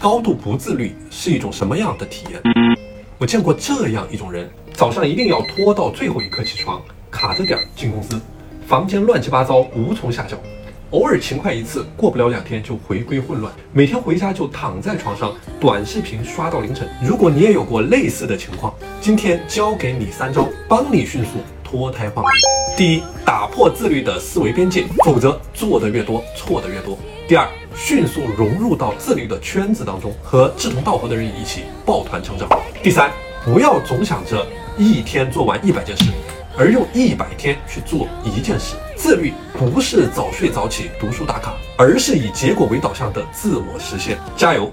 高度不自律是一种什么样的体验？我见过这样一种人，早上一定要拖到最后一刻起床，卡着点儿进公司，房间乱七八糟，无从下脚。偶尔勤快一次，过不了两天就回归混乱。每天回家就躺在床上，短视频刷到凌晨。如果你也有过类似的情况，今天教给你三招，帮你迅速脱胎换骨。第一，打破自律的思维边界，否则做的越多，错的越多。第二，迅速融入到自律的圈子当中，和志同道合的人一起抱团成长。第三，不要总想着一天做完一百件事，而用一百天去做一件事。自律不是早睡早起、读书打卡，而是以结果为导向的自我实现。加油！